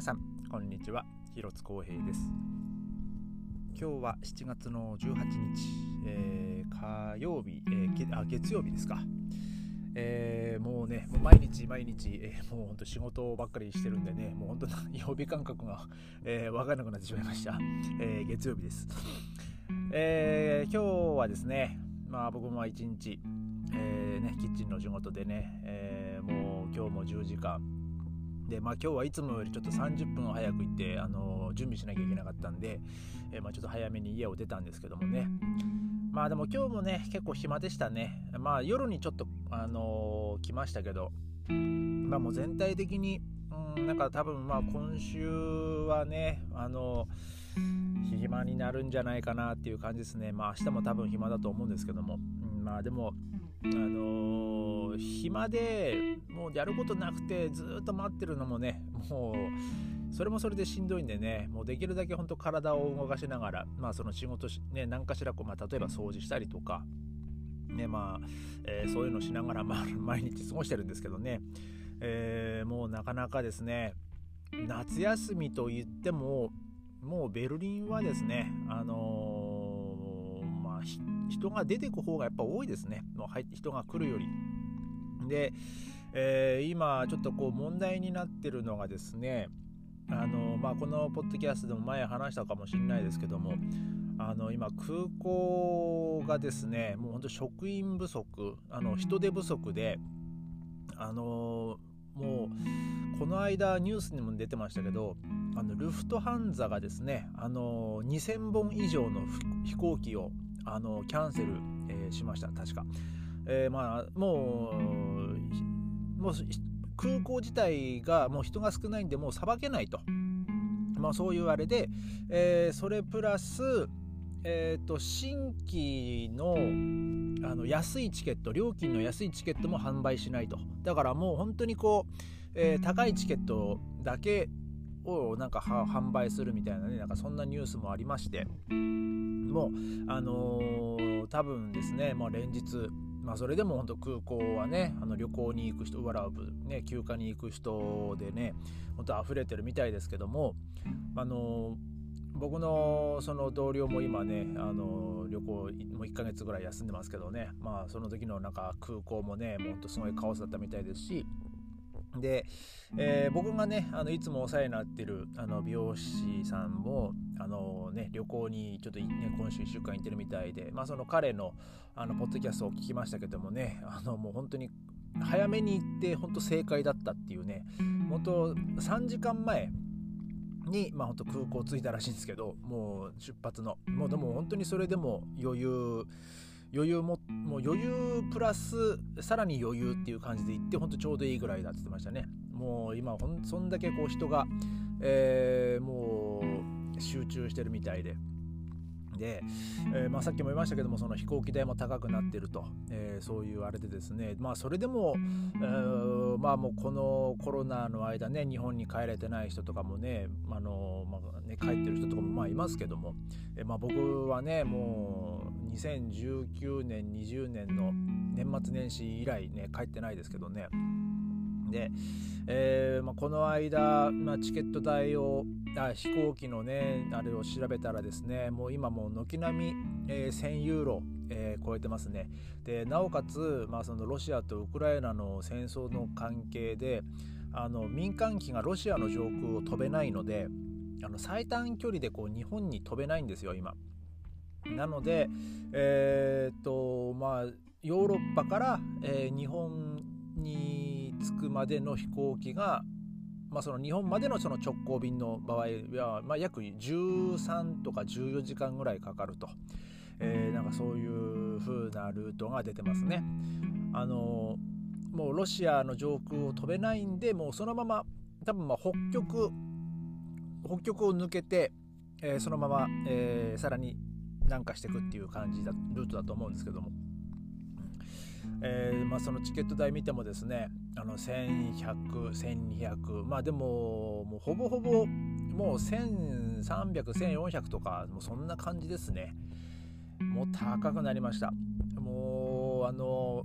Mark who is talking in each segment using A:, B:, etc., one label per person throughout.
A: 皆さんこんにちは。広津光平です。今日は7月の18日、えー、火曜日、えー、あ月曜日ですか、えー、もうねもう毎日毎日、えー、もうほんと仕事ばっかりしてるんでねもう本当 曜日感覚が、えー、分からなくなってしまいました、え、月曜日です、え、今日はですねまあ僕も一日、えーね、キッチンの仕事でね、え、もう今日も10時間で、まあ、今日はいつもよりちょっと30分早く行って、あの準備しなきゃいけなかったんで、えー、まあ、ちょっと早めに家を出たんですけどもね。まあでも今日もね、結構暇でしたね。まあ夜にちょっと、あのー、来ましたけど、まあもう全体的に、うん、なんか多分まあ今週はね、あのー、暇になるんじゃないかなっていう感じですね。まあ明日も多分暇だと思うんですけども、うん、まあでも、あのー、暇でもうやることなくてずっと待ってるのもねもうそれもそれでしんどいんでねもうできるだけ本当体を動かしながらまあその仕事ね何かしらこう、まあ、例えば掃除したりとかねまあ、えー、そういうのしながら、まあ、毎日過ごしてるんですけどね、えー、もうなかなかですね夏休みといってももうベルリンはですねあの人が出てく方がやっぱ多いですね。もう入って人が来るより。で、えー、今ちょっとこう問題になってるのがですねあの、まあ、このポッドキャストでも前話したかもしれないですけどもあの今空港がですねもう本当職員不足あの人手不足であのもうこの間ニュースにも出てましたけどあのルフトハンザがですねあの2000本以上の飛行機をあのキャンセル、えー、しました。確か、えー、まあもうもう空港自体がもう人が少ないんでもうさばけないと、まあ、そういうあれで、えー、それプラスえーと、新規のあの安いチケット料金の安いチケットも販売しないと。だからもう本当にこう、えー、高いチケットだけをなんか販売するみたいなねなんかそんなニュースもありまして。もうあのー、多分ですね、まあ、連日まあそれでも本当空港はねあの旅行に行く人ワラブね休暇に行く人でね本当溢れてるみたいですけどもあのー僕のその同僚も今ねあの旅行もう1ヶ月ぐらい休んでますけどねまあその時のなんか空港もねもうほんとすごいカオスだったみたいですしで、えー、僕がねあのいつもお世話になってるあの美容師さんもあの、ね、旅行にちょっと、ね、今週1週間行ってるみたいで、まあ、その彼のあのポッドキャストを聞きましたけどもねあのもう本当に早めに行って本当正解だったっていうね本当3時間前に、まあ、本当空港着いたらしいんですけどもう出発の。もうでも本当にそれでも余裕余裕ももう余裕プラスさらに余裕っていう感じで行って本当ちょうどいいぐらいだって言ってましたね。もう今ほんそんだけこう人が、えー、もう集中してるみたいで。で、えー、まあ、さっきも言いましたけどもその飛行機代も高くなってると、えー、そういうあれでですね。まあそれでも、えー、まあもうこのコロナの間ね日本に帰れてない人とかもね,、あのまあ、ね帰ってる人とかもまあいますけども、えまあ、僕はねもう2019年20年の年末年始以来ね帰ってないですけどねで、えーまあ、この間、まあ、チケット代をあ飛行機のねあれを調べたらですねもう今もう軒並み、えー、1000ユーロ、えー、超えてますねでなおかつ、まあ、そのロシアとウクライナの戦争の関係であの民間機がロシアの上空を飛べないのであの最短距離でこう日本に飛べないんですよ今。なので、えー、っとまあヨーロッパから、えー、日本に着くまでの飛行機がまあ、その日本までのその直行便の場合は、まあ、約13とか14時間ぐらいかかると、えー、なんかそういう風なルートが出てますね。あのもうロシアの上空を飛べないんでもうそのまま多分まあ北極北極を抜けて、えー、そのまま、えー、さらに南下していくっていう感じだルートだと思うんですけども。えー、まあ、そのチケット代見てもですねあの1100、1200まあでももうほぼほぼもう1300、1400とかもうそんな感じですねもう高くなりましたもうあの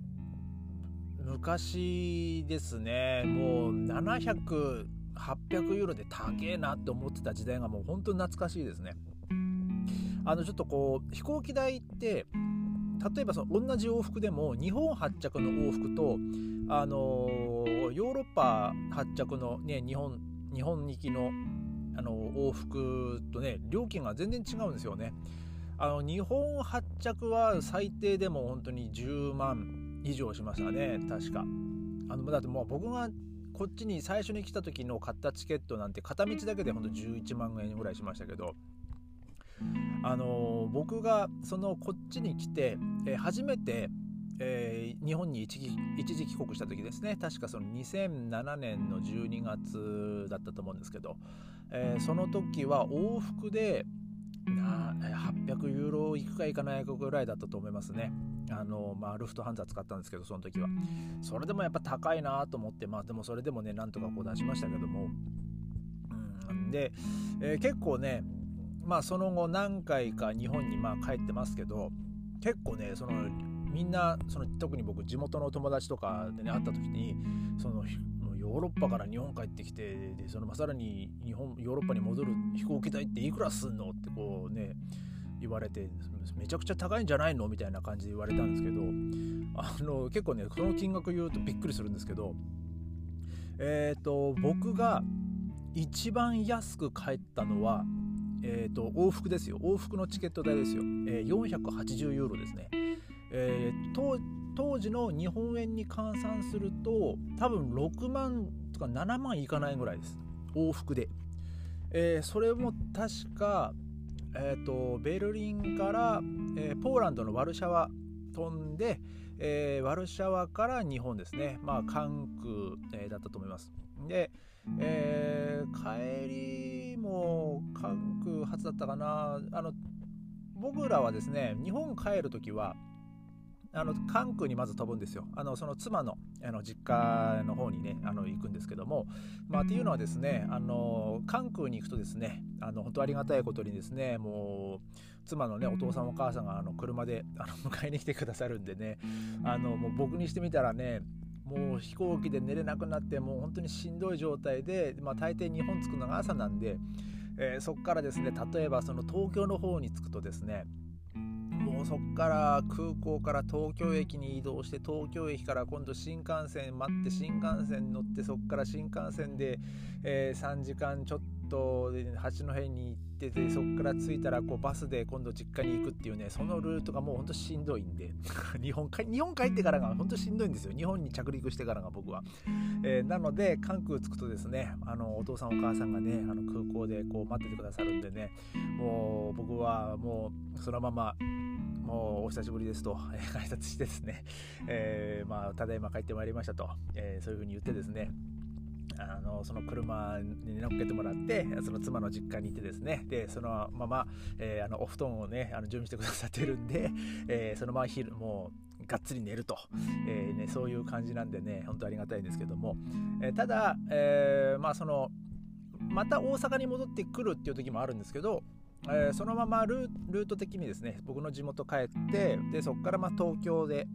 A: 昔ですねもう700 800ユーロで高えなって思ってた時代がもう本当に懐かしいですね。あのちょっとこう飛行機代って例えばその同じ往復でも日本発着の往復とあのヨーロッパ発着の、ね、日本日本行きのあの往復とね料金が全然違うんですよね。あの日本発着は最低でも本当に10万以上しましたね確か。あのだってもう僕がこっちに最初に来た時の買ったチケットなんて片道だけでほんと11万円ぐらいしましたけどあの僕がそのこっちに来て、えー、初めて、えー、日本に一時帰国した時ですね。確かその2007年の12月だったと思うんですけど、えー、その時は往復でな800ユーロいくかいかないかぐらいだったと思いますね。あのまあ、ルフトハンザ使ったんですけどその時は。それでもやっぱ高いなと思ってまあでもそれでもねなんとかこう出しましたけども、うん、で、えー、結構ねまあその後何回か日本にまあ帰ってますけど結構ねそのみんなその特に僕地元の友達とかでね会った時にそのヨーロッパから日本帰ってきてでそのさらに日本ヨーロッパに戻る飛行機代っていくらすんのってこうね言われてめちゃくちゃ高いんじゃないのみたいな感じで言われたんですけどあの結構ねその金額言うとびっくりするんですけどえっ、ー、と僕が一番安く帰ったのはえーと、往復ですよ。往復のチケット代ですよ、えー、480ユーロですね、えー、当時の日本円に換算すると多分6万とか7万いかないぐらいです。往復で、えー、それも確か、えーと、ベルリンから、えー、ポーランドのワルシャワ飛んで、えー、ワルシャワから日本ですね。まあ関空、えー、だったと思います。で、えー、帰りも関空初だったかな。あの僕らはですね日本帰る時はあの関空にまず飛ぶんですよ。あのその妻のあの実家の方にねあの行くんですけども、まあ、っていうのはですねあの関空に行くとですねあの本当ありがたいことにですねもう妻のねお父さんお母さんがあの車であの迎えに来てくださるんでね。あのもう僕にしてみたらねもう飛行機で寝れなくなってもう本当にしんどい状態で、まあ、大抵日本着くのが朝なんで、えー、そこからですね例えばその東京の方に着くとですねもうそこから空港から東京駅に移動して東京駅から今度新幹線待って新幹線乗ってそこから新幹線で、えー、3時間ちょっと八戸に行っててそこから着いたらこうバスで今度実家に行くっていうねそのルートがもうほんとしんどいんで 日本日本帰ってからが本当しんどいんですよ。日本に着陸してからが僕は、えー、なので関空着くとですねあのお父さんお母さんがねあの空港でこう待っててくださるんでねもう僕はもうそのままもうお久しぶりですと、えー、挨拶してですね、えー、まあ、ただいま帰ってまいりましたと、えー、そういうふうに言ってですね、あのその車に乗っけてもらってその妻の実家に行ってですね。でそのまま、えー、あのお布団をねあの準備してくださってるんで、えー、そのまま昼もうがっつり寝ると、えーね、そういう感じなんでね本当ありがたいんですけども、えただ、えまあそのまた大阪に戻ってくるっていう時もあるんですけどえ、そのままルート的にですね僕の地元帰ってでそこからま東京で、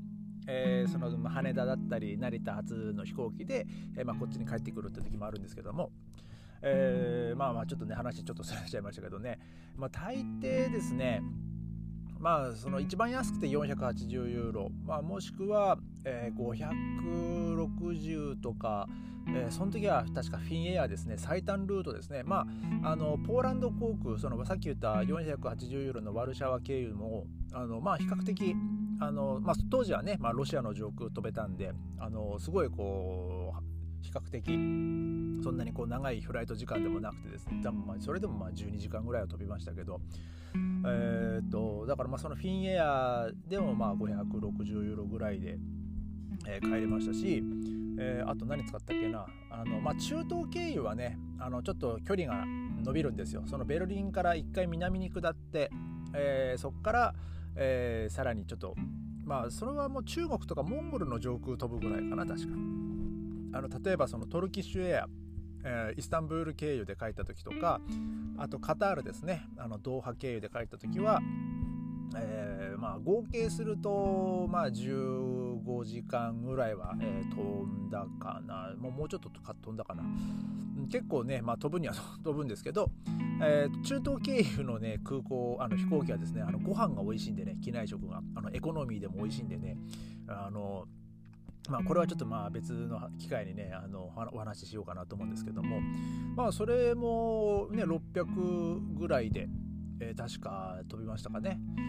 A: えー、その羽田だったり成田発の飛行機で、えー、まこっちに帰ってくるって時もあるんですけども、えーまあまあちょっとね話ちょっとそれちゃいましたけどね、まあ、大抵ですねまあその一番安くて480ユーロ、まあ、もしくは、えー、560とか、えー、その時は確かフィンエアですね。最短ルートですね。まああのポーランド航空そのさっき言った480ユーロのワルシャワ経由もあのまあ比較的あの、まあ、当時はね、まあ、ロシアの上空飛べたんであのすごいこう比較的そんなにこう長いフライト時間でもなくてですね。まあそれでもまあ12時間ぐらいは飛びましたけど。えー、っとだからまあそのフィンエアでもまあ560ユーロぐらいで、えー、帰れましたし、えー、あと何使ったっけな。あの、まあ、中東経由はねあのちょっと距離が伸びるんですよ。そのベルリンから一回南に下って、えー、そこから、えー、さらにちょっとまあそれはもう中国とかモンゴルの上空飛ぶぐらいかな確か。あの例えばそのトルキッシュエアえー、イスタンブール経由で帰った時とかあとカタールですね。あのドーハ経由で帰った時は、えー、まあ、合計すると、まあ、15時間ぐらいは、えー、飛んだかな。もうもうちょっと飛んだかな。結構ね、まあ、飛ぶには 飛ぶんですけど、えー、中東経由のね空港あの飛行機はですねあのご飯が美味しいんでね機内食が。あのエコノミーでも美味しいんでね。あのまあ、これはちょっとまあ別の機会にねあのお話ししようかなと思うんですけども。まあそれもね600ぐらいで、えー、確か飛びましたかね、う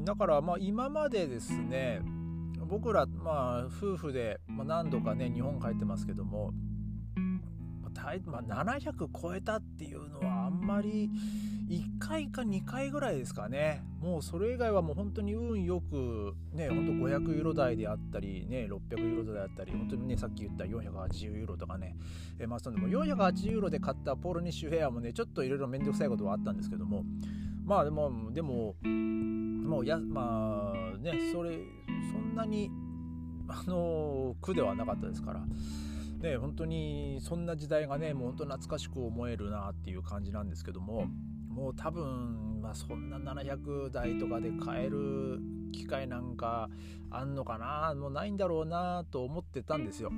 A: ん、だからまあ今までですね僕らまあ夫婦で、ま、何度かね日本帰ってますけども、まあ、700超えたっていうのはあんまり1回か2回ぐらいですかね。もうそれ以外はもう本当に運よくね本当500ユーロ台であったりね600ユーロ台であったり本当にねさっき言った480ユーロとかね。えまあその480ユーロで買ったポールニッシュヘアもねちょっといろいろ面倒くさいことはあったんですけども。まあでもでももうやまあねそれそんなにあの苦ではなかったですからね本当にそんな時代がねもう本当懐かしく思えるなっていう感じなんですけどももう多分、まあ、そんな700台とかで買える機会なんかあんのかなもうないんだろうなと思ってたんですよ。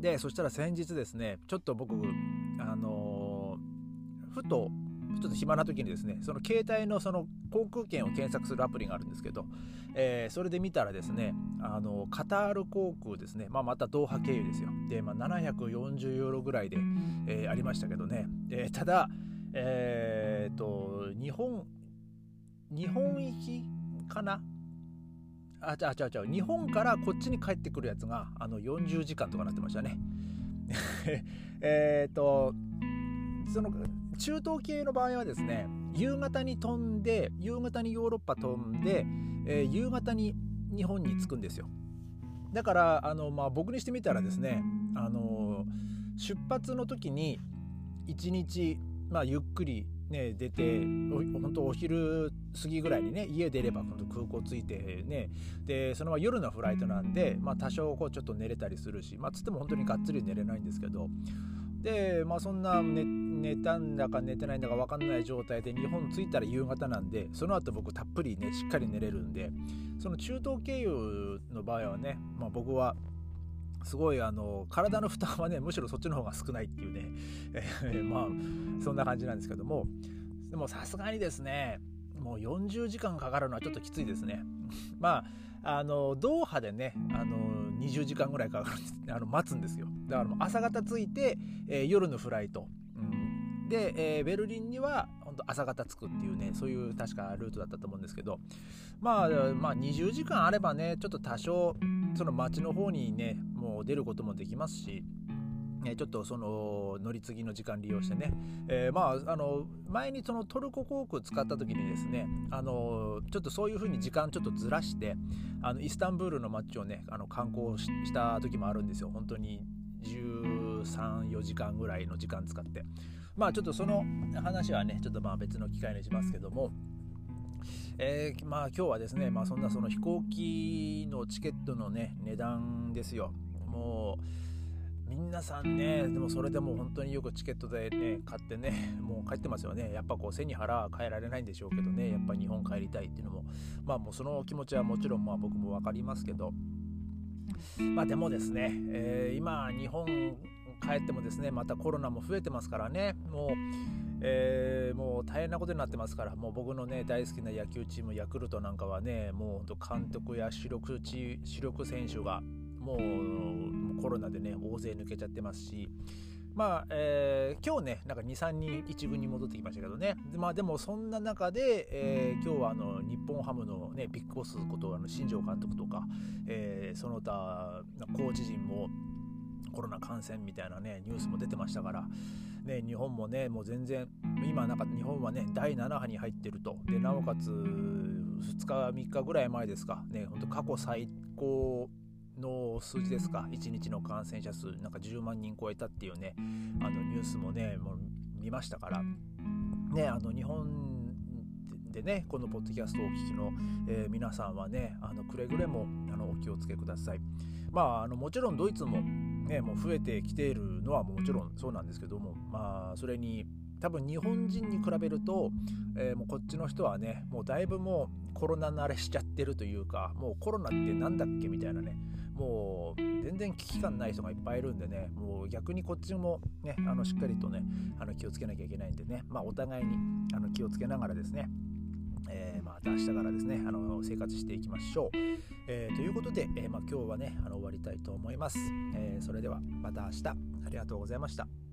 A: でそしたら先日ですねちょっと僕あのー、ふとちょっと暇な時にですねその携帯のその航空券を検索するアプリがあるんですけど、えー、それで見たらですねあのカタール航空ですね、まあ、またドーハ経由ですよで、まあ、740ユーロぐらいで、えー、ありましたけどね、えー、ただえっ、と、日本、日本行きかな？あ、ちゃうちゃうちゃ。日本からこっちに帰ってくるやつが、あの、40時間とかなってましたね。えっと、その、中東系の場合はですね、夕方に飛んで、夕方にヨーロッパ飛んで、えー、夕方に日本に着くんですよ。だから、あの、まあ、僕にしてみたらですね、あの、出発の時に1日まあ、ゆっくり、ね、出て本当お昼過ぎぐらいにね家出れば空港着いてねでそのまま夜のフライトなんで、まあ、多少こうちょっと寝れたりするしまあつっても本当にがっつり寝れないんですけどでまあそんな寝寝たんだか寝てないんだか分かんない状態で日本着いたら夕方なんでその後僕たっぷりねしっかり寝れるんでその中東経由の場合はね、まあ、僕はすごいあの体の負担はねむしろそっちの方が少ないっていうね、えー、まあそんな感じなんですけどもでもさすがにですねもう40時間かかるのはちょっときついですね。まああのドーハでねあの20時間ぐらいかかるあの待つんですよ。だから朝方着いて、えー、夜のフライト、で、えー、ベルリンには本当朝方着くっていうねそういう確かルートだったと思うんですけど。まあまあ20時間あればねちょっと多少その街の方にねもう出ることもできますしちょっとその乗り継ぎの時間利用してね、えー、まああの前にそのトルコ航空使った時にですねあのちょっとそういう風に時間ちょっとずらしてあのイスタンブールの街をねあの観光した時もあるんですよ。本当に134時間ぐらいの時間使ってまあちょっとその話はねちょっとまあ別の機会にしますけども。えー、まあ今日はですね、まあ、そんなその飛行機のチケットのね値段ですよ。もう皆さんねでもそれでも本当によくチケットでね買ってねもう帰ってますよね。やっぱこう背に腹は変えられないんでしょうけどねやっぱり日本帰りたいっていうのも。まあもうその気持ちはもちろんまあ僕も分かりますけど。まあでもですね、えー、今日本帰ってもですねまたコロナも増えてますからね。もうえー、もう大変なことになってますから、もう僕のね、大好きな野球チーム、ヤクルトなんかはね、もう監督や主力主力選手が、もうコロナでね、大勢抜けちゃってますし、まあ、えー、今日ね、なんか2、3人1軍に戻ってきましたけどね。でまあ、でもそんな中で、えー、今日はあの日本ハムのね、ビッグボスことあの新庄監督とか、えー、その他コーチ陣もコロナ感染みたいなね、ニュースも出てましたから、ね、日本もね、もう全然、今なんか日本はね、第7波に入ってると。で、なおかつ、2日、3日ぐらい前ですか、ね、本当過去最高の数字ですか、1日の感染者数、なんか10万人超えたっていうね、あのニュースもね、もう見ましたから、ね、あの日本でねこのポッドキャストをお聞きの、えー、皆さんはねあのくれぐれもあのお気をつけください。まああのもちろんドイツもね、もう増えてきているのはもちろんそうなんですけども、まあ、それに多分日本人に比べると、えー、もうこっちの人はねもうだいぶもうコロナ慣れしちゃってるというかもうコロナって何だっけみたいなねもう全然危機感ない人がいっぱいいるんでねもう逆にこっちもねあのしっかりとねあの気をつけなきゃいけないんでねまあお互いにあの気をつけながらですね、また明日からですねあの生活していきましょう、えー、ということで、えー、まあ、今日はねあの終わりたいと思います、えそれではまた明日。ありがとうございました。